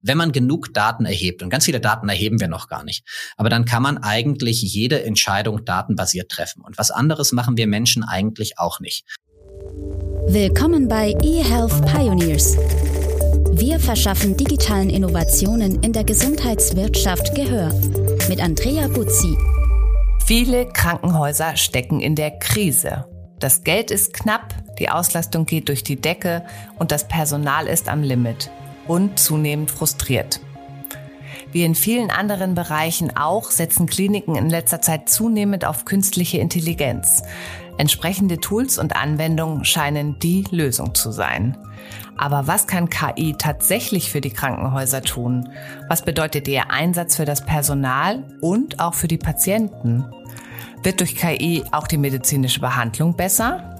Wenn man genug Daten erhebt, und ganz viele Daten erheben wir noch gar nicht, aber dann kann man eigentlich jede Entscheidung datenbasiert treffen. Und was anderes machen wir Menschen eigentlich auch nicht. Willkommen bei eHealth Pioneers. Wir verschaffen digitalen Innovationen in der Gesundheitswirtschaft Gehör. Mit Andrea Buzzi. Viele Krankenhäuser stecken in der Krise. Das Geld ist knapp, die Auslastung geht durch die Decke und das Personal ist am Limit und zunehmend frustriert. Wie in vielen anderen Bereichen auch, setzen Kliniken in letzter Zeit zunehmend auf künstliche Intelligenz. Entsprechende Tools und Anwendungen scheinen die Lösung zu sein. Aber was kann KI tatsächlich für die Krankenhäuser tun? Was bedeutet ihr Einsatz für das Personal und auch für die Patienten? Wird durch KI auch die medizinische Behandlung besser?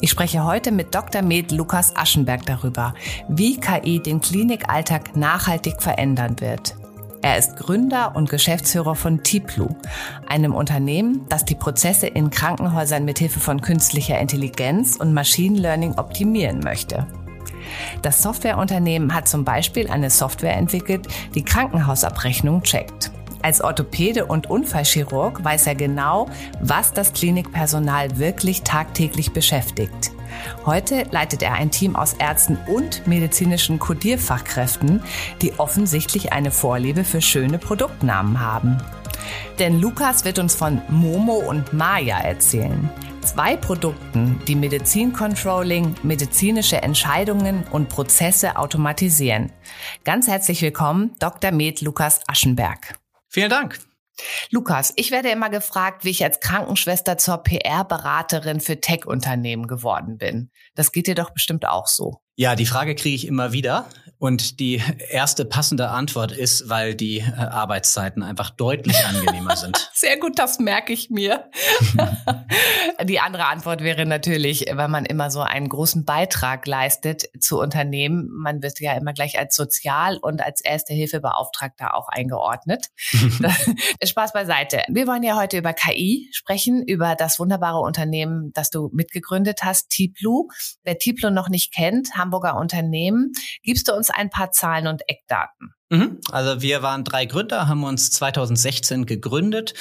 Ich spreche heute mit Dr. Med Lukas Aschenberg darüber, wie KI den Klinikalltag nachhaltig verändern wird. Er ist Gründer und Geschäftsführer von Tiplu, einem Unternehmen, das die Prozesse in Krankenhäusern mithilfe von künstlicher Intelligenz und Machine Learning optimieren möchte. Das Softwareunternehmen hat zum Beispiel eine Software entwickelt, die Krankenhausabrechnung checkt. Als Orthopäde und Unfallchirurg weiß er genau, was das Klinikpersonal wirklich tagtäglich beschäftigt. Heute leitet er ein Team aus Ärzten und medizinischen Codierfachkräften, die offensichtlich eine Vorliebe für schöne Produktnamen haben. Denn Lukas wird uns von Momo und Maya erzählen. Zwei Produkten, die Medizincontrolling, medizinische Entscheidungen und Prozesse automatisieren. Ganz herzlich willkommen, Dr. Med Lukas Aschenberg. Vielen Dank. Lukas, ich werde immer gefragt, wie ich als Krankenschwester zur PR-Beraterin für Tech-Unternehmen geworden bin. Das geht dir doch bestimmt auch so. Ja, die Frage kriege ich immer wieder. Und die erste passende Antwort ist, weil die äh, Arbeitszeiten einfach deutlich angenehmer sind. Sehr gut, das merke ich mir. die andere Antwort wäre natürlich, weil man immer so einen großen Beitrag leistet zu Unternehmen. Man wird ja immer gleich als Sozial- und als Erste-Hilfe-Beauftragter auch eingeordnet. Spaß beiseite. Wir wollen ja heute über KI sprechen, über das wunderbare Unternehmen, das du mitgegründet hast, Tiplu. Wer Tiplu noch nicht kennt, Hamburger Unternehmen, gibst du uns ein paar Zahlen und Eckdaten. Mhm. Also wir waren drei Gründer, haben uns 2016 gegründet.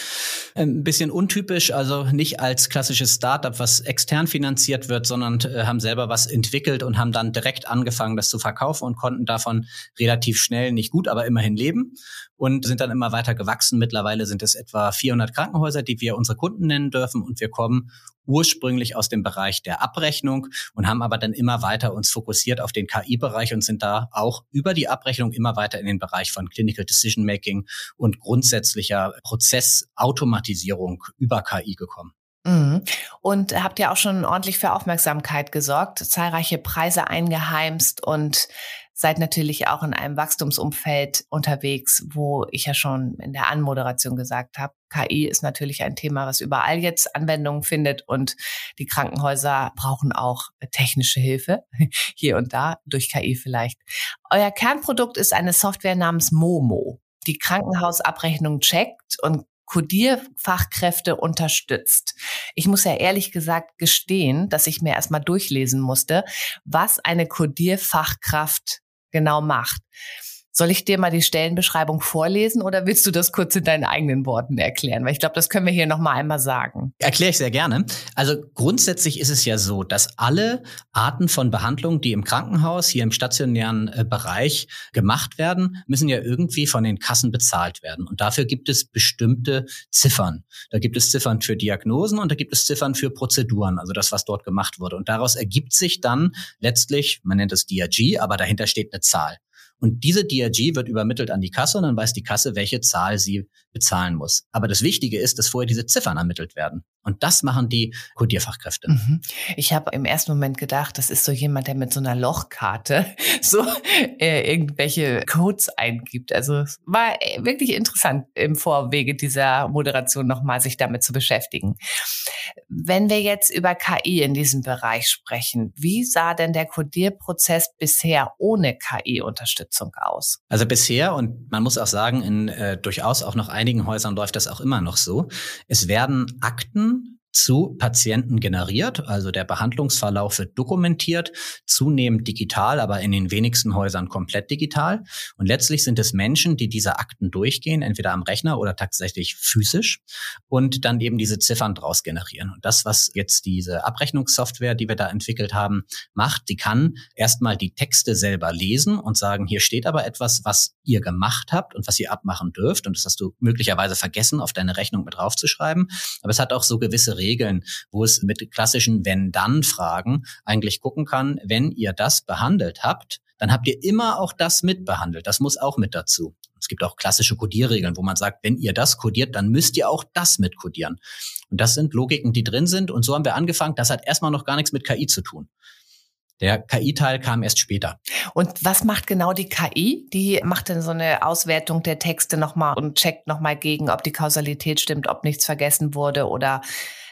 Ein bisschen untypisch, also nicht als klassisches Startup, was extern finanziert wird, sondern äh, haben selber was entwickelt und haben dann direkt angefangen, das zu verkaufen und konnten davon relativ schnell, nicht gut, aber immerhin leben und sind dann immer weiter gewachsen. Mittlerweile sind es etwa 400 Krankenhäuser, die wir unsere Kunden nennen dürfen und wir kommen ursprünglich aus dem Bereich der Abrechnung und haben aber dann immer weiter uns fokussiert auf den KI-Bereich und sind da auch über die Abrechnung immer weiter in den Bereich von Clinical Decision Making und grundsätzlicher Prozessautomatisierung über KI gekommen. Mhm. Und habt ihr auch schon ordentlich für Aufmerksamkeit gesorgt, zahlreiche Preise eingeheimst und seid natürlich auch in einem Wachstumsumfeld unterwegs, wo ich ja schon in der Anmoderation gesagt habe, KI ist natürlich ein Thema, was überall jetzt Anwendungen findet und die Krankenhäuser brauchen auch technische Hilfe hier und da durch KI vielleicht. Euer Kernprodukt ist eine Software namens Momo, die Krankenhausabrechnung checkt und Codierfachkräfte unterstützt. Ich muss ja ehrlich gesagt gestehen, dass ich mir erstmal durchlesen musste, was eine Codierfachkraft genau macht. Soll ich dir mal die Stellenbeschreibung vorlesen oder willst du das kurz in deinen eigenen Worten erklären? Weil ich glaube, das können wir hier noch mal einmal sagen. Erkläre ich sehr gerne. Also grundsätzlich ist es ja so, dass alle Arten von Behandlungen, die im Krankenhaus, hier im stationären äh, Bereich gemacht werden, müssen ja irgendwie von den Kassen bezahlt werden. Und dafür gibt es bestimmte Ziffern. Da gibt es Ziffern für Diagnosen und da gibt es Ziffern für Prozeduren, also das, was dort gemacht wurde. Und daraus ergibt sich dann letztlich, man nennt es DRG, aber dahinter steht eine Zahl. Und diese DRG wird übermittelt an die Kasse und dann weiß die Kasse, welche Zahl sie bezahlen muss. Aber das Wichtige ist, dass vorher diese Ziffern ermittelt werden. Und das machen die Codierfachkräfte. Mhm. Ich habe im ersten Moment gedacht, das ist so jemand, der mit so einer Lochkarte so äh, irgendwelche Codes eingibt. Also es war wirklich interessant im Vorwege dieser Moderation nochmal sich damit zu beschäftigen. Wenn wir jetzt über KI in diesem Bereich sprechen, wie sah denn der Codierprozess bisher ohne KI-Unterstützung aus? Also bisher, und man muss auch sagen, in äh, durchaus auch noch einigen Häusern läuft das auch immer noch so, es werden Akten zu Patienten generiert. Also der Behandlungsverlauf wird dokumentiert, zunehmend digital, aber in den wenigsten Häusern komplett digital. Und letztlich sind es Menschen, die diese Akten durchgehen, entweder am Rechner oder tatsächlich physisch und dann eben diese Ziffern draus generieren. Und das, was jetzt diese Abrechnungssoftware, die wir da entwickelt haben, macht, die kann erstmal die Texte selber lesen und sagen, hier steht aber etwas, was ihr gemacht habt und was ihr abmachen dürft. Und das hast du möglicherweise vergessen, auf deine Rechnung mit draufzuschreiben. Aber es hat auch so gewisse Regeln, Regeln, wo es mit klassischen Wenn-Dann-Fragen eigentlich gucken kann, wenn ihr das behandelt habt, dann habt ihr immer auch das mitbehandelt. Das muss auch mit dazu. Es gibt auch klassische Codierregeln, wo man sagt, wenn ihr das codiert, dann müsst ihr auch das mitcodieren. Und das sind Logiken, die drin sind. Und so haben wir angefangen. Das hat erstmal noch gar nichts mit KI zu tun. Der KI-Teil kam erst später. Und was macht genau die KI? Die macht dann so eine Auswertung der Texte nochmal und checkt nochmal gegen, ob die Kausalität stimmt, ob nichts vergessen wurde oder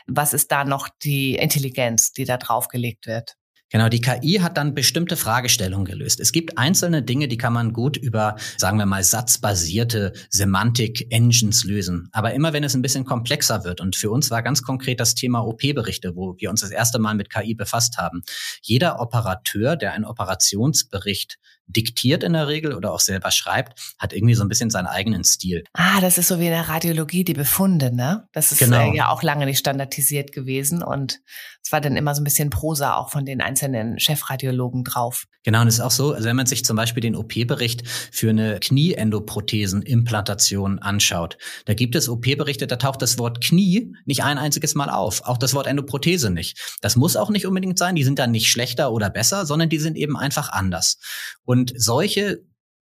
was ist da noch die Intelligenz, die da draufgelegt wird? Genau, die KI hat dann bestimmte Fragestellungen gelöst. Es gibt einzelne Dinge, die kann man gut über, sagen wir mal, satzbasierte Semantik-Engines lösen. Aber immer wenn es ein bisschen komplexer wird, und für uns war ganz konkret das Thema OP-Berichte, wo wir uns das erste Mal mit KI befasst haben. Jeder Operateur, der einen Operationsbericht diktiert in der Regel oder auch selber schreibt, hat irgendwie so ein bisschen seinen eigenen Stil. Ah, das ist so wie in der Radiologie die Befunde, ne? Das ist genau. äh, ja auch lange nicht standardisiert gewesen und es war dann immer so ein bisschen Prosa auch von den einzelnen Chefradiologen drauf. Genau, und es ist auch so, also wenn man sich zum Beispiel den OP-Bericht für eine Knieendoprothesenimplantation anschaut, da gibt es OP-Berichte, da taucht das Wort Knie nicht ein einziges Mal auf, auch das Wort Endoprothese nicht. Das muss auch nicht unbedingt sein, die sind dann nicht schlechter oder besser, sondern die sind eben einfach anders. Und solche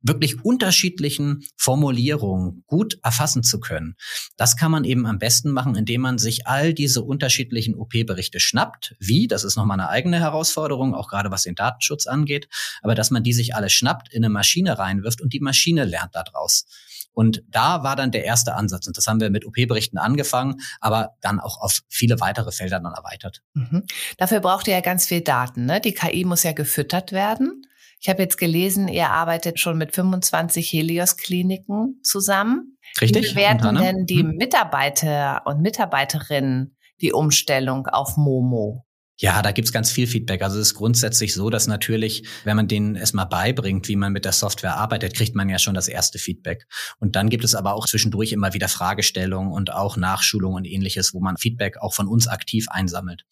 wirklich unterschiedlichen Formulierungen gut erfassen zu können. Das kann man eben am besten machen, indem man sich all diese unterschiedlichen OP-Berichte schnappt. Wie? Das ist nochmal eine eigene Herausforderung, auch gerade was den Datenschutz angeht. Aber dass man die sich alle schnappt, in eine Maschine reinwirft und die Maschine lernt daraus. Und da war dann der erste Ansatz. Und das haben wir mit OP-Berichten angefangen, aber dann auch auf viele weitere Felder dann erweitert. Mhm. Dafür braucht ihr ja ganz viel Daten. Ne? Die KI muss ja gefüttert werden. Ich habe jetzt gelesen, ihr arbeitet schon mit 25 Helios-Kliniken zusammen. Richtig. Wie bewerten denn die hm. Mitarbeiter und Mitarbeiterinnen die Umstellung auf Momo? Ja, da gibt's ganz viel Feedback. Also es ist grundsätzlich so, dass natürlich, wenn man denen erstmal beibringt, wie man mit der Software arbeitet, kriegt man ja schon das erste Feedback. Und dann gibt es aber auch zwischendurch immer wieder Fragestellungen und auch Nachschulungen und ähnliches, wo man Feedback auch von uns aktiv einsammelt.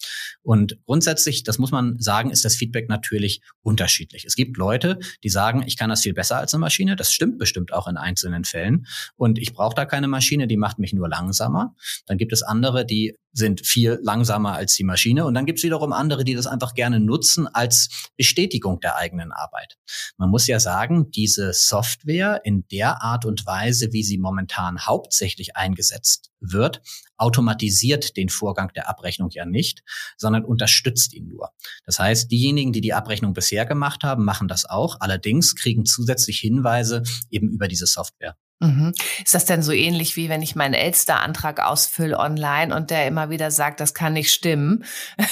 Und grundsätzlich, das muss man sagen, ist das Feedback natürlich unterschiedlich. Es gibt Leute, die sagen, ich kann das viel besser als eine Maschine. Das stimmt bestimmt auch in einzelnen Fällen. Und ich brauche da keine Maschine, die macht mich nur langsamer. Dann gibt es andere, die sind viel langsamer als die Maschine. Und dann gibt es wiederum andere, die das einfach gerne nutzen als Bestätigung der eigenen Arbeit. Man muss ja sagen, diese Software in der Art und Weise, wie sie momentan hauptsächlich eingesetzt wird, automatisiert den Vorgang der Abrechnung ja nicht, sondern unterstützt ihn nur. Das heißt, diejenigen, die die Abrechnung bisher gemacht haben, machen das auch, allerdings kriegen zusätzlich Hinweise eben über diese Software. Mhm. Ist das denn so ähnlich wie wenn ich meinen Elster-Antrag ausfülle online und der immer wieder sagt, das kann nicht stimmen,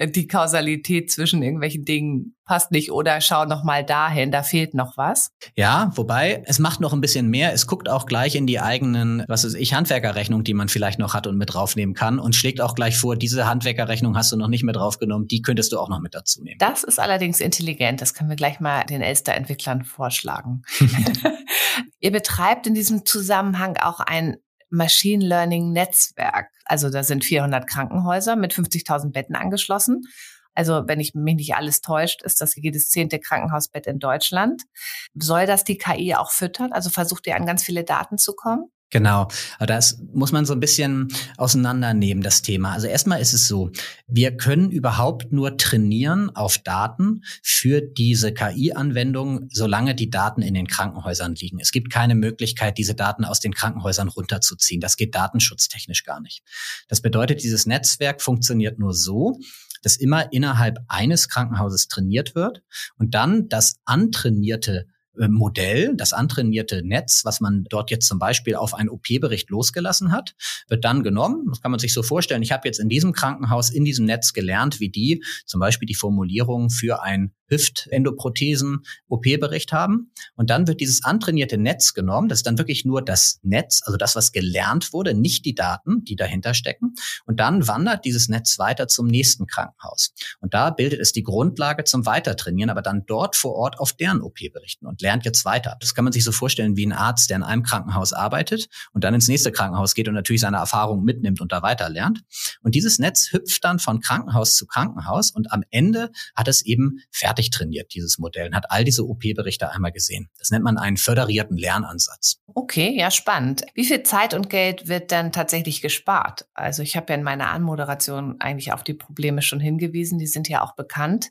die Kausalität zwischen irgendwelchen Dingen passt nicht oder schau noch mal dahin, da fehlt noch was? Ja, wobei es macht noch ein bisschen mehr. Es guckt auch gleich in die eigenen, was ist ich, Handwerkerrechnung, die man vielleicht noch hat und mit draufnehmen kann und schlägt auch gleich vor, diese Handwerkerrechnung hast du noch nicht mit draufgenommen, die könntest du auch noch mit dazu nehmen. Das ist allerdings intelligent. Das können wir gleich mal den Elster-Entwicklern vorschlagen. Ihr betreibt in diesem Zusammenhang auch ein Machine Learning Netzwerk. Also da sind 400 Krankenhäuser mit 50.000 Betten angeschlossen. Also wenn ich mich nicht alles täuscht, ist das jedes zehnte Krankenhausbett in Deutschland. Soll das die KI auch füttern? Also versucht ihr an ganz viele Daten zu kommen? Genau, aber das muss man so ein bisschen auseinandernehmen, das Thema. Also erstmal ist es so, wir können überhaupt nur trainieren auf Daten für diese KI-Anwendung, solange die Daten in den Krankenhäusern liegen. Es gibt keine Möglichkeit, diese Daten aus den Krankenhäusern runterzuziehen. Das geht datenschutztechnisch gar nicht. Das bedeutet, dieses Netzwerk funktioniert nur so, dass immer innerhalb eines Krankenhauses trainiert wird und dann das antrainierte Modell, das antrainierte Netz, was man dort jetzt zum Beispiel auf einen OP-Bericht losgelassen hat, wird dann genommen. Das kann man sich so vorstellen. Ich habe jetzt in diesem Krankenhaus, in diesem Netz gelernt, wie die zum Beispiel die Formulierung für ein Hüftendoprothesen, OP-Bericht haben. Und dann wird dieses antrainierte Netz genommen. Das ist dann wirklich nur das Netz, also das, was gelernt wurde, nicht die Daten, die dahinter stecken. Und dann wandert dieses Netz weiter zum nächsten Krankenhaus. Und da bildet es die Grundlage zum Weitertrainieren, aber dann dort vor Ort auf deren OP berichten und lernt jetzt weiter. Das kann man sich so vorstellen wie ein Arzt, der in einem Krankenhaus arbeitet und dann ins nächste Krankenhaus geht und natürlich seine Erfahrungen mitnimmt und da weiter lernt. Und dieses Netz hüpft dann von Krankenhaus zu Krankenhaus und am Ende hat es eben fertig trainiert, dieses Modell, und hat all diese OP-Berichte einmal gesehen. Das nennt man einen föderierten Lernansatz. Okay, ja, spannend. Wie viel Zeit und Geld wird dann tatsächlich gespart? Also ich habe ja in meiner Anmoderation eigentlich auf die Probleme schon hingewiesen, die sind ja auch bekannt.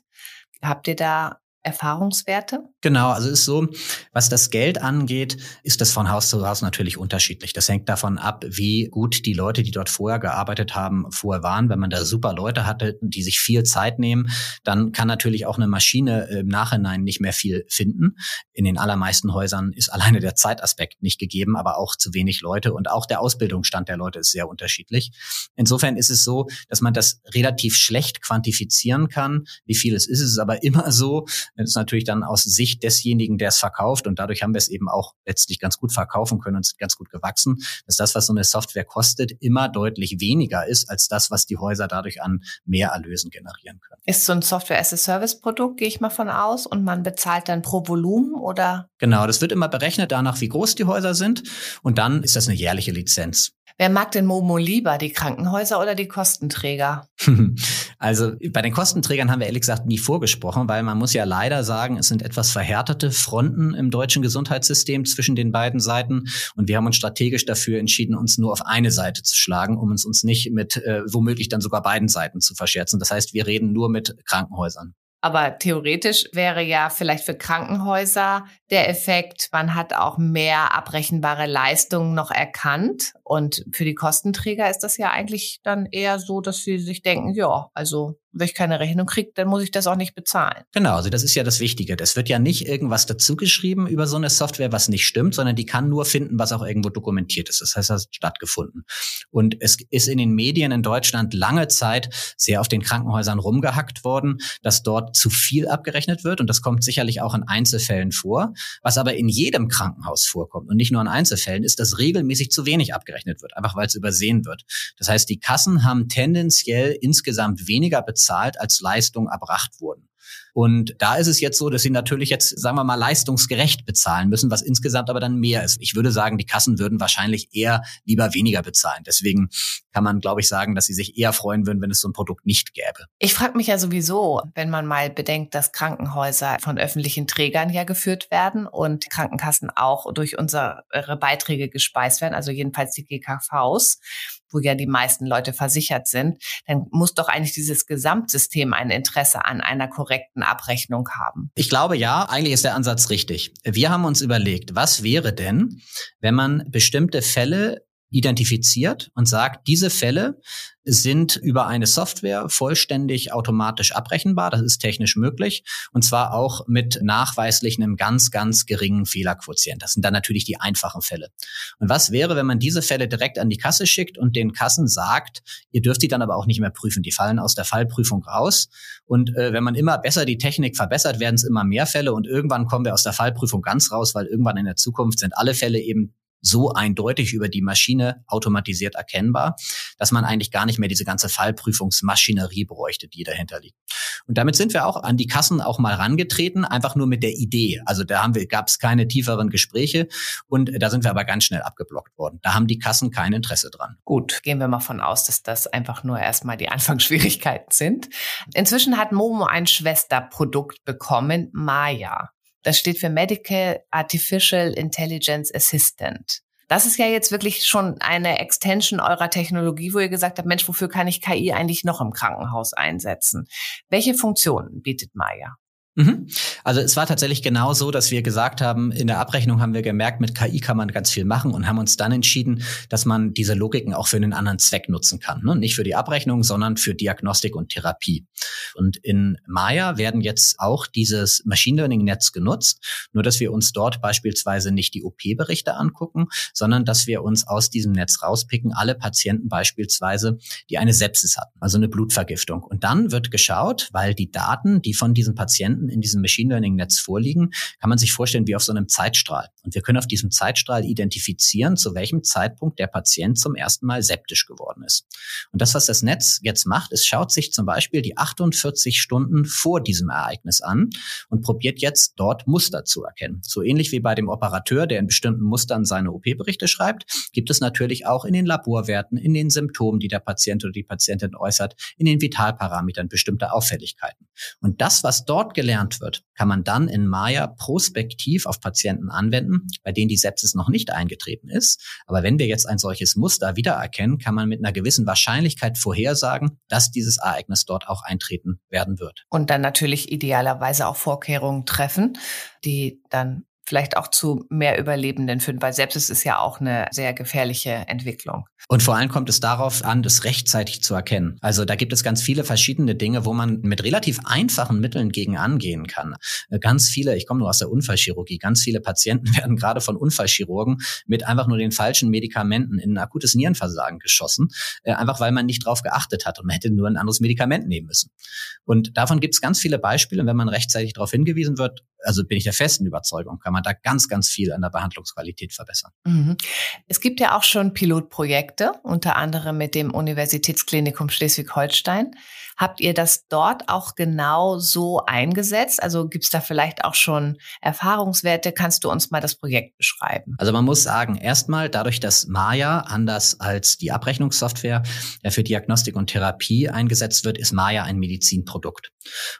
Habt ihr da Erfahrungswerte? Genau, also ist so, was das Geld angeht, ist das von Haus zu Haus natürlich unterschiedlich. Das hängt davon ab, wie gut die Leute, die dort vorher gearbeitet haben, vorher waren. Wenn man da super Leute hatte, die sich viel Zeit nehmen, dann kann natürlich auch eine Maschine im Nachhinein nicht mehr viel finden. In den allermeisten Häusern ist alleine der Zeitaspekt nicht gegeben, aber auch zu wenig Leute und auch der Ausbildungsstand der Leute ist sehr unterschiedlich. Insofern ist es so, dass man das relativ schlecht quantifizieren kann. Wie viel es ist, es ist aber immer so, das ist natürlich dann aus Sicht desjenigen, der es verkauft und dadurch haben wir es eben auch letztlich ganz gut verkaufen können und sind ganz gut gewachsen, dass das, was so eine Software kostet, immer deutlich weniger ist als das, was die Häuser dadurch an Mehrerlösen generieren können. Ist so ein Software-as-a-Service-Produkt, gehe ich mal von aus, und man bezahlt dann pro Volumen oder? Genau, das wird immer berechnet danach, wie groß die Häuser sind und dann ist das eine jährliche Lizenz. Wer mag denn Momo lieber, die Krankenhäuser oder die Kostenträger? Also bei den Kostenträgern haben wir ehrlich gesagt nie vorgesprochen, weil man muss ja leider sagen, es sind etwas verhärtete Fronten im deutschen Gesundheitssystem zwischen den beiden Seiten und wir haben uns strategisch dafür entschieden, uns nur auf eine Seite zu schlagen, um uns uns nicht mit äh, womöglich dann sogar beiden Seiten zu verscherzen. Das heißt, wir reden nur mit Krankenhäusern. Aber theoretisch wäre ja vielleicht für Krankenhäuser der Effekt, man hat auch mehr abrechenbare Leistungen noch erkannt. Und für die Kostenträger ist das ja eigentlich dann eher so, dass sie sich denken, ja, also wenn ich keine Rechnung kriege, dann muss ich das auch nicht bezahlen. Genau, also das ist ja das Wichtige. Das wird ja nicht irgendwas dazugeschrieben über so eine Software, was nicht stimmt, sondern die kann nur finden, was auch irgendwo dokumentiert ist. Das heißt, das hat stattgefunden. Und es ist in den Medien in Deutschland lange Zeit sehr auf den Krankenhäusern rumgehackt worden, dass dort zu viel abgerechnet wird. Und das kommt sicherlich auch in Einzelfällen vor. Was aber in jedem Krankenhaus vorkommt und nicht nur in Einzelfällen, ist, dass regelmäßig zu wenig abgerechnet wird, einfach weil es übersehen wird. Das heißt, die Kassen haben tendenziell insgesamt weniger bezahlt bezahlt, als Leistung erbracht wurden. Und da ist es jetzt so, dass sie natürlich jetzt, sagen wir mal, leistungsgerecht bezahlen müssen, was insgesamt aber dann mehr ist. Ich würde sagen, die Kassen würden wahrscheinlich eher lieber weniger bezahlen. Deswegen kann man, glaube ich, sagen, dass sie sich eher freuen würden, wenn es so ein Produkt nicht gäbe. Ich frage mich ja sowieso, wenn man mal bedenkt, dass Krankenhäuser von öffentlichen Trägern ja geführt werden und Krankenkassen auch durch unsere Beiträge gespeist werden, also jedenfalls die GKVs wo ja die meisten Leute versichert sind, dann muss doch eigentlich dieses Gesamtsystem ein Interesse an einer korrekten Abrechnung haben. Ich glaube ja, eigentlich ist der Ansatz richtig. Wir haben uns überlegt, was wäre denn, wenn man bestimmte Fälle identifiziert und sagt, diese Fälle sind über eine Software vollständig automatisch abrechenbar. Das ist technisch möglich. Und zwar auch mit nachweislich einem ganz, ganz geringen Fehlerquotient. Das sind dann natürlich die einfachen Fälle. Und was wäre, wenn man diese Fälle direkt an die Kasse schickt und den Kassen sagt, ihr dürft die dann aber auch nicht mehr prüfen. Die fallen aus der Fallprüfung raus. Und äh, wenn man immer besser die Technik verbessert, werden es immer mehr Fälle und irgendwann kommen wir aus der Fallprüfung ganz raus, weil irgendwann in der Zukunft sind alle Fälle eben so eindeutig über die Maschine automatisiert erkennbar, dass man eigentlich gar nicht mehr diese ganze Fallprüfungsmaschinerie bräuchte, die dahinter liegt. Und damit sind wir auch an die Kassen auch mal rangetreten, einfach nur mit der Idee. Also da haben wir, gab es keine tieferen Gespräche und da sind wir aber ganz schnell abgeblockt worden. Da haben die Kassen kein Interesse dran. Gut, gehen wir mal von aus, dass das einfach nur erstmal die Anfangsschwierigkeiten sind. Inzwischen hat Momo ein Schwesterprodukt bekommen, Maya. Das steht für Medical Artificial Intelligence Assistant. Das ist ja jetzt wirklich schon eine Extension eurer Technologie, wo ihr gesagt habt, Mensch, wofür kann ich KI eigentlich noch im Krankenhaus einsetzen? Welche Funktionen bietet Maya? Mhm. Also es war tatsächlich genau so, dass wir gesagt haben, in der Abrechnung haben wir gemerkt, mit KI kann man ganz viel machen und haben uns dann entschieden, dass man diese Logiken auch für einen anderen Zweck nutzen kann. Ne? Nicht für die Abrechnung, sondern für Diagnostik und Therapie. Und in Maya werden jetzt auch dieses Machine Learning Netz genutzt, nur dass wir uns dort beispielsweise nicht die OP-Berichte angucken, sondern dass wir uns aus diesem Netz rauspicken, alle Patienten beispielsweise, die eine Sepsis hatten, also eine Blutvergiftung. Und dann wird geschaut, weil die Daten, die von diesen Patienten in diesem Machine Learning Netz vorliegen, kann man sich vorstellen wie auf so einem Zeitstrahl. Und wir können auf diesem Zeitstrahl identifizieren, zu welchem Zeitpunkt der Patient zum ersten Mal septisch geworden ist. Und das, was das Netz jetzt macht, ist, schaut sich zum Beispiel die 48 Stunden vor diesem Ereignis an und probiert jetzt dort Muster zu erkennen. So ähnlich wie bei dem Operateur, der in bestimmten Mustern seine OP-Berichte schreibt, gibt es natürlich auch in den Laborwerten, in den Symptomen, die der Patient oder die Patientin äußert, in den Vitalparametern bestimmte Auffälligkeiten. Und das, was dort gelernt wird, kann man dann in Maya prospektiv auf Patienten anwenden, bei denen die Sepsis noch nicht eingetreten ist. Aber wenn wir jetzt ein solches Muster wiedererkennen, kann man mit einer gewissen Wahrscheinlichkeit vorhersagen, dass dieses Ereignis dort auch eintreten werden wird. Und dann natürlich idealerweise auch Vorkehrungen treffen, die dann vielleicht auch zu mehr Überlebenden führen, weil Sepsis ist ja auch eine sehr gefährliche Entwicklung. Und vor allem kommt es darauf an, das rechtzeitig zu erkennen. Also da gibt es ganz viele verschiedene Dinge, wo man mit relativ einfachen Mitteln gegen angehen kann. Äh, ganz viele, ich komme nur aus der Unfallchirurgie, ganz viele Patienten werden gerade von Unfallchirurgen mit einfach nur den falschen Medikamenten in ein akutes Nierenversagen geschossen, äh, einfach weil man nicht drauf geachtet hat und man hätte nur ein anderes Medikament nehmen müssen. Und davon gibt es ganz viele Beispiele. Und wenn man rechtzeitig darauf hingewiesen wird, also bin ich der festen Überzeugung, kann man da ganz, ganz viel an der Behandlungsqualität verbessern. Mhm. Es gibt ja auch schon Pilotprojekte, unter anderem mit dem Universitätsklinikum Schleswig-Holstein. Habt ihr das dort auch genau so eingesetzt? Also gibt es da vielleicht auch schon Erfahrungswerte? Kannst du uns mal das Projekt beschreiben? Also man muss sagen, erstmal dadurch, dass Maya anders als die Abrechnungssoftware für Diagnostik und Therapie eingesetzt wird, ist Maya ein Medizinprodukt.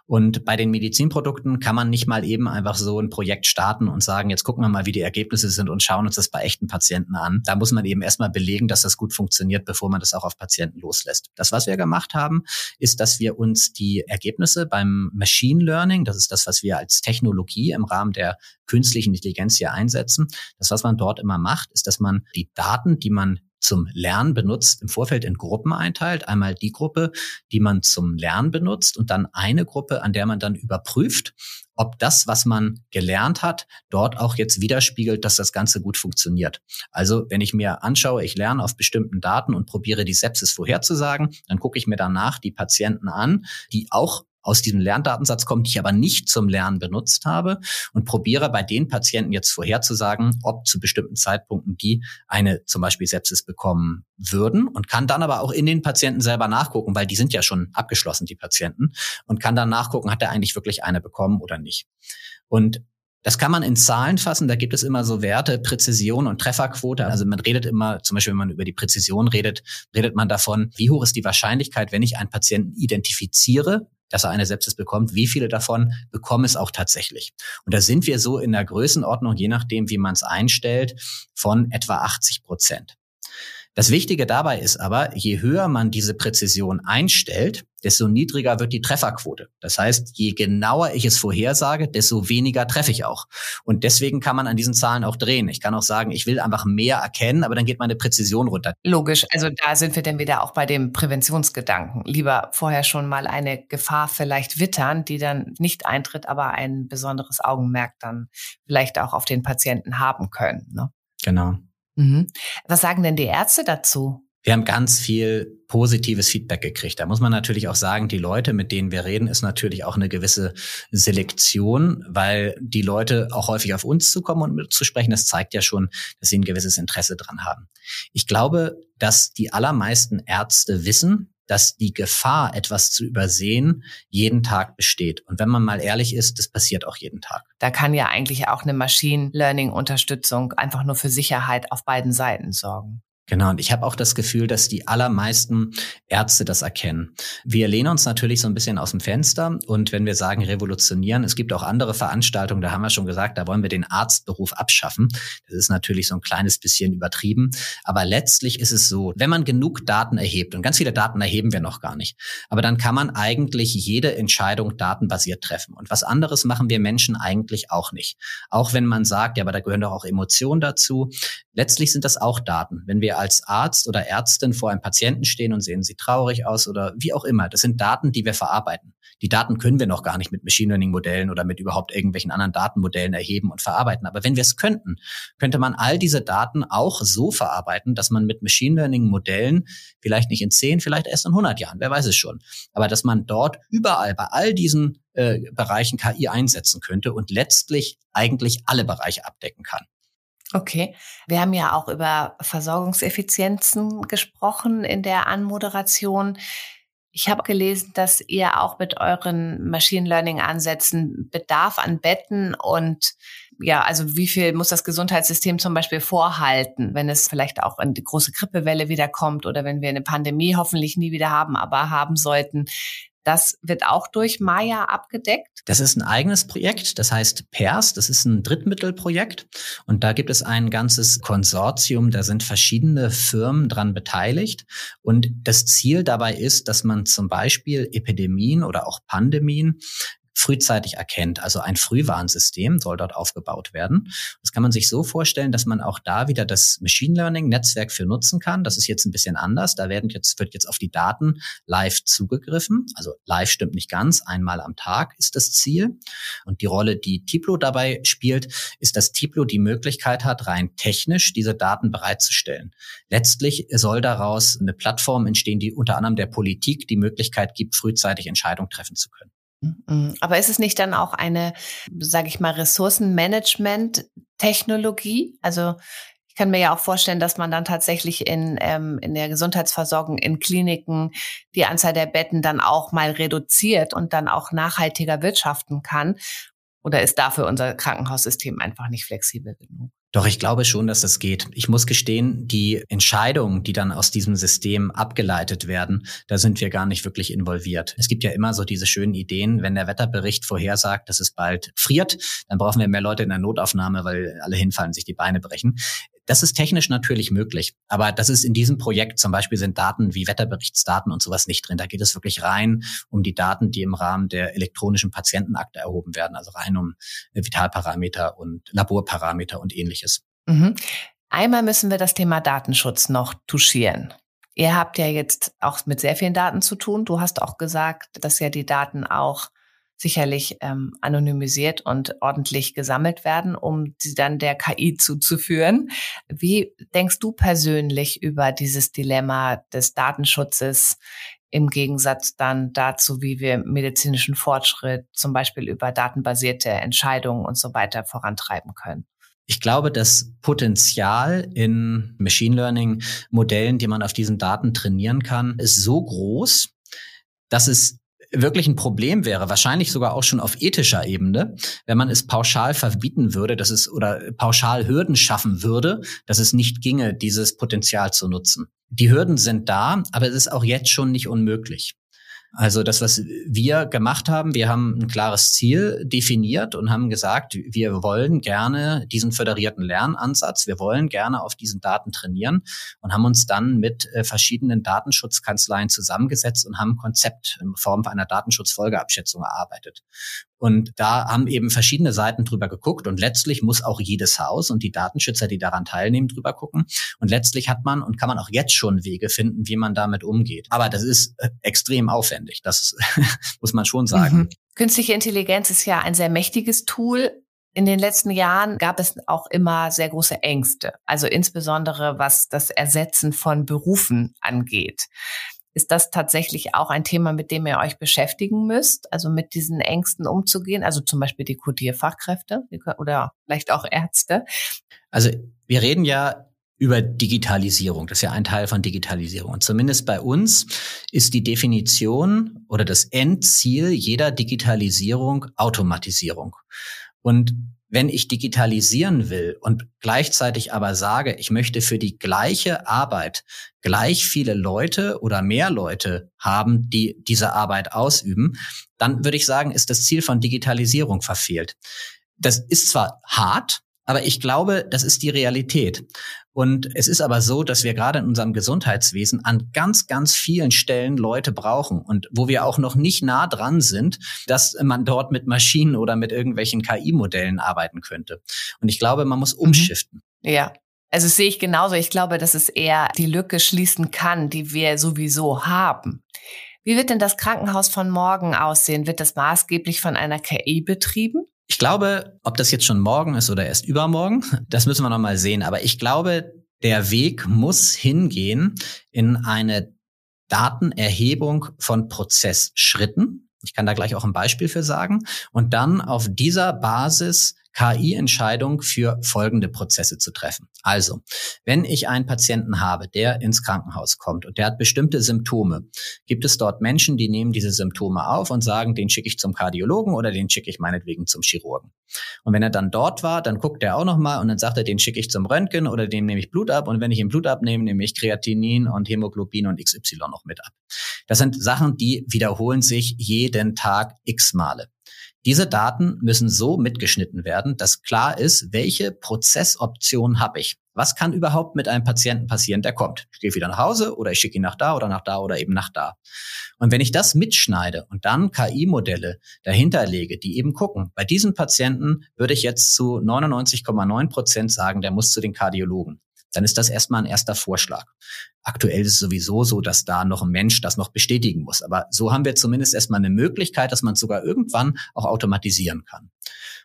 Und bei den Medizinprodukten kann man nicht mal eben einfach so ein Projekt starten und sagen, jetzt gucken wir mal, wie die Ergebnisse sind und schauen uns das bei echten Patienten an. Da muss man eben erstmal belegen, dass das gut funktioniert, bevor man das auch auf Patienten loslässt. Das, was wir gemacht haben, ist, dass wir uns die Ergebnisse beim Machine Learning, das ist das, was wir als Technologie im Rahmen der künstlichen Intelligenz hier einsetzen, das, was man dort immer macht, ist, dass man die Daten, die man zum Lernen benutzt, im Vorfeld in Gruppen einteilt. Einmal die Gruppe, die man zum Lernen benutzt und dann eine Gruppe, an der man dann überprüft, ob das, was man gelernt hat, dort auch jetzt widerspiegelt, dass das Ganze gut funktioniert. Also wenn ich mir anschaue, ich lerne auf bestimmten Daten und probiere die Sepsis vorherzusagen, dann gucke ich mir danach die Patienten an, die auch aus diesem Lerndatensatz kommt, die ich aber nicht zum Lernen benutzt habe und probiere bei den Patienten jetzt vorherzusagen, ob zu bestimmten Zeitpunkten die eine zum Beispiel Sepsis bekommen würden und kann dann aber auch in den Patienten selber nachgucken, weil die sind ja schon abgeschlossen, die Patienten, und kann dann nachgucken, hat er eigentlich wirklich eine bekommen oder nicht. Und das kann man in Zahlen fassen. Da gibt es immer so Werte, Präzision und Trefferquote. Also man redet immer, zum Beispiel, wenn man über die Präzision redet, redet man davon, wie hoch ist die Wahrscheinlichkeit, wenn ich einen Patienten identifiziere, dass er eine Sepsis bekommt, wie viele davon bekommen es auch tatsächlich. Und da sind wir so in der Größenordnung, je nachdem, wie man es einstellt, von etwa 80 Prozent. Das Wichtige dabei ist aber, je höher man diese Präzision einstellt, desto niedriger wird die Trefferquote. Das heißt, je genauer ich es vorhersage, desto weniger treffe ich auch. Und deswegen kann man an diesen Zahlen auch drehen. Ich kann auch sagen, ich will einfach mehr erkennen, aber dann geht meine Präzision runter. Logisch. Also da sind wir dann wieder auch bei dem Präventionsgedanken. Lieber vorher schon mal eine Gefahr vielleicht wittern, die dann nicht eintritt, aber ein besonderes Augenmerk dann vielleicht auch auf den Patienten haben können. Ne? Genau. Mhm. Was sagen denn die Ärzte dazu? Wir haben ganz viel positives Feedback gekriegt. Da muss man natürlich auch sagen, die Leute, mit denen wir reden, ist natürlich auch eine gewisse Selektion, weil die Leute auch häufig auf uns zukommen und mit zu sprechen. Das zeigt ja schon, dass sie ein gewisses Interesse dran haben. Ich glaube, dass die allermeisten Ärzte wissen, dass die Gefahr, etwas zu übersehen, jeden Tag besteht. Und wenn man mal ehrlich ist, das passiert auch jeden Tag. Da kann ja eigentlich auch eine Machine Learning Unterstützung einfach nur für Sicherheit auf beiden Seiten sorgen. Genau, und ich habe auch das Gefühl, dass die allermeisten Ärzte das erkennen. Wir lehnen uns natürlich so ein bisschen aus dem Fenster und wenn wir sagen revolutionieren, es gibt auch andere Veranstaltungen, da haben wir schon gesagt, da wollen wir den Arztberuf abschaffen. Das ist natürlich so ein kleines bisschen übertrieben, aber letztlich ist es so, wenn man genug Daten erhebt und ganz viele Daten erheben wir noch gar nicht, aber dann kann man eigentlich jede Entscheidung datenbasiert treffen und was anderes machen wir Menschen eigentlich auch nicht. Auch wenn man sagt, ja, aber da gehören doch auch Emotionen dazu. Letztlich sind das auch Daten. Wenn wir als Arzt oder Ärztin vor einem Patienten stehen und sehen sie traurig aus oder wie auch immer. Das sind Daten, die wir verarbeiten. Die Daten können wir noch gar nicht mit Machine Learning Modellen oder mit überhaupt irgendwelchen anderen Datenmodellen erheben und verarbeiten. Aber wenn wir es könnten, könnte man all diese Daten auch so verarbeiten, dass man mit Machine Learning Modellen vielleicht nicht in zehn, vielleicht erst in 100 Jahren, wer weiß es schon, aber dass man dort überall bei all diesen äh, Bereichen KI einsetzen könnte und letztlich eigentlich alle Bereiche abdecken kann. Okay. Wir haben ja auch über Versorgungseffizienzen gesprochen in der Anmoderation. Ich habe gelesen, dass ihr auch mit euren Machine Learning Ansätzen Bedarf an Betten und ja, also wie viel muss das Gesundheitssystem zum Beispiel vorhalten, wenn es vielleicht auch eine große Grippewelle wiederkommt oder wenn wir eine Pandemie hoffentlich nie wieder haben, aber haben sollten. Das wird auch durch Maya abgedeckt. Das ist ein eigenes Projekt, das heißt PERS, das ist ein Drittmittelprojekt und da gibt es ein ganzes Konsortium, da sind verschiedene Firmen dran beteiligt und das Ziel dabei ist, dass man zum Beispiel Epidemien oder auch Pandemien frühzeitig erkennt. Also ein Frühwarnsystem soll dort aufgebaut werden. Das kann man sich so vorstellen, dass man auch da wieder das Machine Learning Netzwerk für nutzen kann. Das ist jetzt ein bisschen anders. Da werden jetzt, wird jetzt auf die Daten live zugegriffen. Also live stimmt nicht ganz. Einmal am Tag ist das Ziel. Und die Rolle, die Tiplo dabei spielt, ist, dass Tiplo die Möglichkeit hat, rein technisch diese Daten bereitzustellen. Letztlich soll daraus eine Plattform entstehen, die unter anderem der Politik die Möglichkeit gibt, frühzeitig Entscheidungen treffen zu können. Mhm. Aber ist es nicht dann auch eine, sage ich mal, Ressourcenmanagement-Technologie? Also ich kann mir ja auch vorstellen, dass man dann tatsächlich in, ähm, in der Gesundheitsversorgung, in Kliniken die Anzahl der Betten dann auch mal reduziert und dann auch nachhaltiger wirtschaften kann. Oder ist dafür unser Krankenhaussystem einfach nicht flexibel genug? Doch ich glaube schon, dass das geht. Ich muss gestehen, die Entscheidungen, die dann aus diesem System abgeleitet werden, da sind wir gar nicht wirklich involviert. Es gibt ja immer so diese schönen Ideen, wenn der Wetterbericht vorhersagt, dass es bald friert, dann brauchen wir mehr Leute in der Notaufnahme, weil alle hinfallen, sich die Beine brechen. Das ist technisch natürlich möglich, aber das ist in diesem Projekt zum Beispiel sind Daten wie Wetterberichtsdaten und sowas nicht drin. Da geht es wirklich rein um die Daten, die im Rahmen der elektronischen Patientenakte erhoben werden, also rein um Vitalparameter und Laborparameter und ähnliches. Mhm. Einmal müssen wir das Thema Datenschutz noch touchieren. Ihr habt ja jetzt auch mit sehr vielen Daten zu tun. Du hast auch gesagt, dass ja die Daten auch sicherlich ähm, anonymisiert und ordentlich gesammelt werden, um sie dann der KI zuzuführen. Wie denkst du persönlich über dieses Dilemma des Datenschutzes im Gegensatz dann dazu, wie wir medizinischen Fortschritt zum Beispiel über datenbasierte Entscheidungen und so weiter vorantreiben können? Ich glaube, das Potenzial in Machine Learning Modellen, die man auf diesen Daten trainieren kann, ist so groß, dass es wirklich ein Problem wäre, wahrscheinlich sogar auch schon auf ethischer Ebene, wenn man es pauschal verbieten würde, dass es oder pauschal Hürden schaffen würde, dass es nicht ginge, dieses Potenzial zu nutzen. Die Hürden sind da, aber es ist auch jetzt schon nicht unmöglich. Also das, was wir gemacht haben, wir haben ein klares Ziel definiert und haben gesagt, wir wollen gerne diesen föderierten Lernansatz, wir wollen gerne auf diesen Daten trainieren und haben uns dann mit äh, verschiedenen Datenschutzkanzleien zusammengesetzt und haben ein Konzept in Form einer Datenschutzfolgeabschätzung erarbeitet. Und da haben eben verschiedene Seiten drüber geguckt und letztlich muss auch jedes Haus und die Datenschützer, die daran teilnehmen, drüber gucken. Und letztlich hat man und kann man auch jetzt schon Wege finden, wie man damit umgeht. Aber das ist äh, extrem aufwendig. Das muss man schon sagen. Mhm. Künstliche Intelligenz ist ja ein sehr mächtiges Tool. In den letzten Jahren gab es auch immer sehr große Ängste, also insbesondere was das Ersetzen von Berufen angeht. Ist das tatsächlich auch ein Thema, mit dem ihr euch beschäftigen müsst? Also mit diesen Ängsten umzugehen? Also zum Beispiel die Codierfachkräfte oder vielleicht auch Ärzte? Also wir reden ja über Digitalisierung. Das ist ja ein Teil von Digitalisierung. Und zumindest bei uns ist die Definition oder das Endziel jeder Digitalisierung Automatisierung. Und wenn ich digitalisieren will und gleichzeitig aber sage, ich möchte für die gleiche Arbeit gleich viele Leute oder mehr Leute haben, die diese Arbeit ausüben, dann würde ich sagen, ist das Ziel von Digitalisierung verfehlt. Das ist zwar hart, aber ich glaube, das ist die Realität. Und es ist aber so, dass wir gerade in unserem Gesundheitswesen an ganz, ganz vielen Stellen Leute brauchen und wo wir auch noch nicht nah dran sind, dass man dort mit Maschinen oder mit irgendwelchen KI-Modellen arbeiten könnte. Und ich glaube, man muss mhm. umschiften. Ja, Also sehe ich genauso. Ich glaube, dass es eher die Lücke schließen kann, die wir sowieso haben. Wie wird denn das Krankenhaus von morgen aussehen? Wird das maßgeblich von einer KI betrieben? Ich glaube, ob das jetzt schon morgen ist oder erst übermorgen, das müssen wir noch mal sehen. Aber ich glaube, der Weg muss hingehen in eine Datenerhebung von Prozessschritten. Ich kann da gleich auch ein Beispiel für sagen. Und dann auf dieser Basis KI-Entscheidung für folgende Prozesse zu treffen. Also, wenn ich einen Patienten habe, der ins Krankenhaus kommt und der hat bestimmte Symptome, gibt es dort Menschen, die nehmen diese Symptome auf und sagen, den schicke ich zum Kardiologen oder den schicke ich meinetwegen zum Chirurgen. Und wenn er dann dort war, dann guckt er auch nochmal und dann sagt er, den schicke ich zum Röntgen oder dem nehme ich Blut ab und wenn ich ihm Blut abnehme, nehme ich Kreatinin und Hämoglobin und XY noch mit ab. Das sind Sachen, die wiederholen sich jeden Tag x Male. Diese Daten müssen so mitgeschnitten werden, dass klar ist, welche Prozessoption habe ich. Was kann überhaupt mit einem Patienten passieren, der kommt? Ich gehe wieder nach Hause oder ich schicke ihn nach da oder nach da oder eben nach da. Und wenn ich das mitschneide und dann KI-Modelle dahinter lege, die eben gucken, bei diesem Patienten würde ich jetzt zu 99,9 Prozent sagen, der muss zu den Kardiologen dann ist das erstmal ein erster Vorschlag. Aktuell ist es sowieso so, dass da noch ein Mensch das noch bestätigen muss. Aber so haben wir zumindest erstmal eine Möglichkeit, dass man es sogar irgendwann auch automatisieren kann.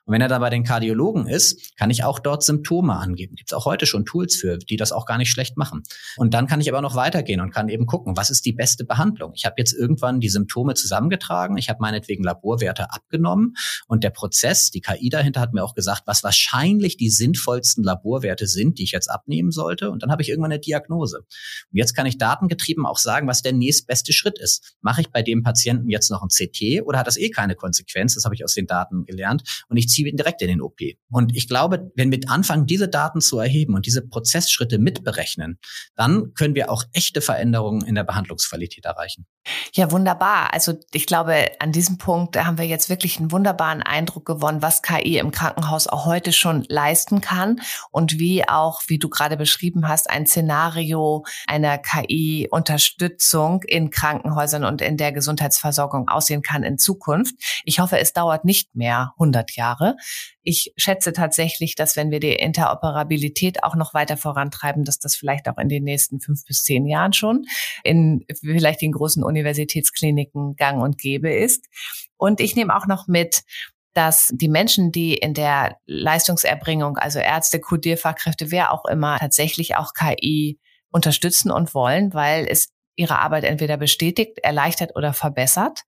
Und wenn er da bei den Kardiologen ist, kann ich auch dort Symptome angeben. Gibt es auch heute schon Tools für, die das auch gar nicht schlecht machen. Und dann kann ich aber noch weitergehen und kann eben gucken, was ist die beste Behandlung. Ich habe jetzt irgendwann die Symptome zusammengetragen, ich habe meinetwegen Laborwerte abgenommen und der Prozess, die KI dahinter hat mir auch gesagt, was wahrscheinlich die sinnvollsten Laborwerte sind, die ich jetzt abnehmen sollte. Und dann habe ich irgendwann eine Diagnose. Und jetzt kann ich datengetrieben auch sagen, was der nächstbeste Schritt ist. Mache ich bei dem Patienten jetzt noch ein CT oder hat das eh keine Konsequenz? Das habe ich aus den Daten gelernt. Und ich ihn direkt in den OP. Und ich glaube, wenn wir anfangen, diese Daten zu erheben und diese Prozessschritte mitberechnen, dann können wir auch echte Veränderungen in der Behandlungsqualität erreichen. Ja, wunderbar. Also ich glaube, an diesem Punkt haben wir jetzt wirklich einen wunderbaren Eindruck gewonnen, was KI im Krankenhaus auch heute schon leisten kann und wie auch, wie du gerade beschrieben hast, ein Szenario einer KI-Unterstützung in Krankenhäusern und in der Gesundheitsversorgung aussehen kann in Zukunft. Ich hoffe, es dauert nicht mehr 100 Jahre. Jahre. Ich schätze tatsächlich, dass wenn wir die Interoperabilität auch noch weiter vorantreiben, dass das vielleicht auch in den nächsten fünf bis zehn Jahren schon in vielleicht den großen Universitätskliniken gang und gäbe ist. Und ich nehme auch noch mit, dass die Menschen, die in der Leistungserbringung, also Ärzte, Kodierfachkräfte, wer auch immer, tatsächlich auch KI unterstützen und wollen, weil es ihre Arbeit entweder bestätigt, erleichtert oder verbessert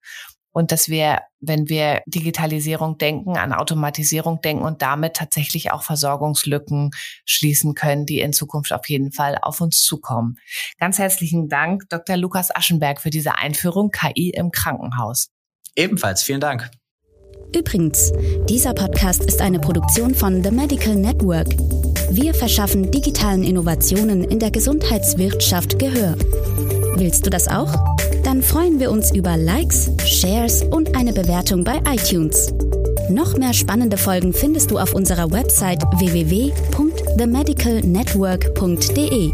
und dass wir, wenn wir Digitalisierung denken, an Automatisierung denken und damit tatsächlich auch Versorgungslücken schließen können, die in Zukunft auf jeden Fall auf uns zukommen. Ganz herzlichen Dank, Dr. Lukas Aschenberg, für diese Einführung KI im Krankenhaus. Ebenfalls vielen Dank. Übrigens, dieser Podcast ist eine Produktion von The Medical Network. Wir verschaffen digitalen Innovationen in der Gesundheitswirtschaft Gehör. Willst du das auch? Dann freuen wir uns über Likes, Shares und eine Bewertung bei iTunes. Noch mehr spannende Folgen findest du auf unserer Website www.themedicalnetwork.de.